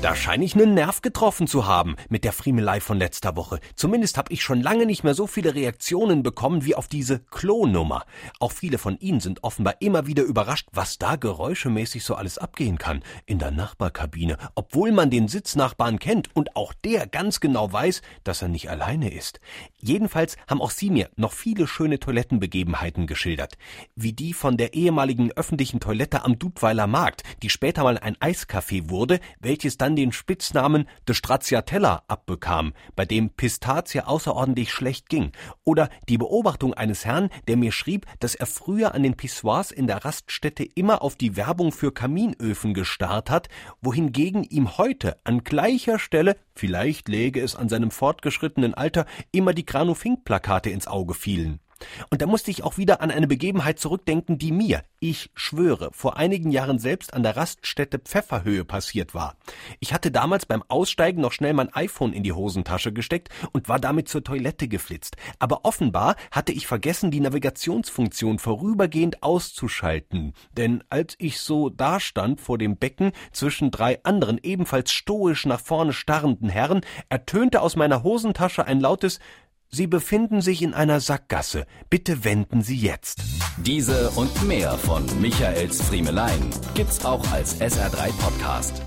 Da scheine ich einen Nerv getroffen zu haben mit der Friemelei von letzter Woche. Zumindest habe ich schon lange nicht mehr so viele Reaktionen bekommen wie auf diese Klonummer. Auch viele von Ihnen sind offenbar immer wieder überrascht, was da geräuschemäßig so alles abgehen kann in der Nachbarkabine, obwohl man den Sitznachbarn kennt und auch der ganz genau weiß, dass er nicht alleine ist. Jedenfalls haben auch Sie mir noch viele schöne Toilettenbegebenheiten geschildert, wie die von der ehemaligen öffentlichen Toilette am Dudweiler Markt, die später mal ein Eiscafé wurde, welches dann dann den Spitznamen de Stracciatella abbekam, bei dem Pistazie außerordentlich schlecht ging, oder die Beobachtung eines Herrn, der mir schrieb, dass er früher an den Pissoirs in der Raststätte immer auf die Werbung für Kaminöfen gestarrt hat, wohingegen ihm heute an gleicher Stelle, vielleicht läge es an seinem fortgeschrittenen Alter, immer die Granufink-Plakate ins Auge fielen. Und da musste ich auch wieder an eine Begebenheit zurückdenken, die mir, ich schwöre, vor einigen Jahren selbst an der Raststätte Pfefferhöhe passiert war. Ich hatte damals beim Aussteigen noch schnell mein iPhone in die Hosentasche gesteckt und war damit zur Toilette geflitzt. Aber offenbar hatte ich vergessen, die Navigationsfunktion vorübergehend auszuschalten. Denn als ich so dastand vor dem Becken zwischen drei anderen ebenfalls stoisch nach vorne starrenden Herren, ertönte aus meiner Hosentasche ein lautes Sie befinden sich in einer Sackgasse. Bitte wenden Sie jetzt. Diese und mehr von Michaels Friemelein gibt's auch als SR3 Podcast.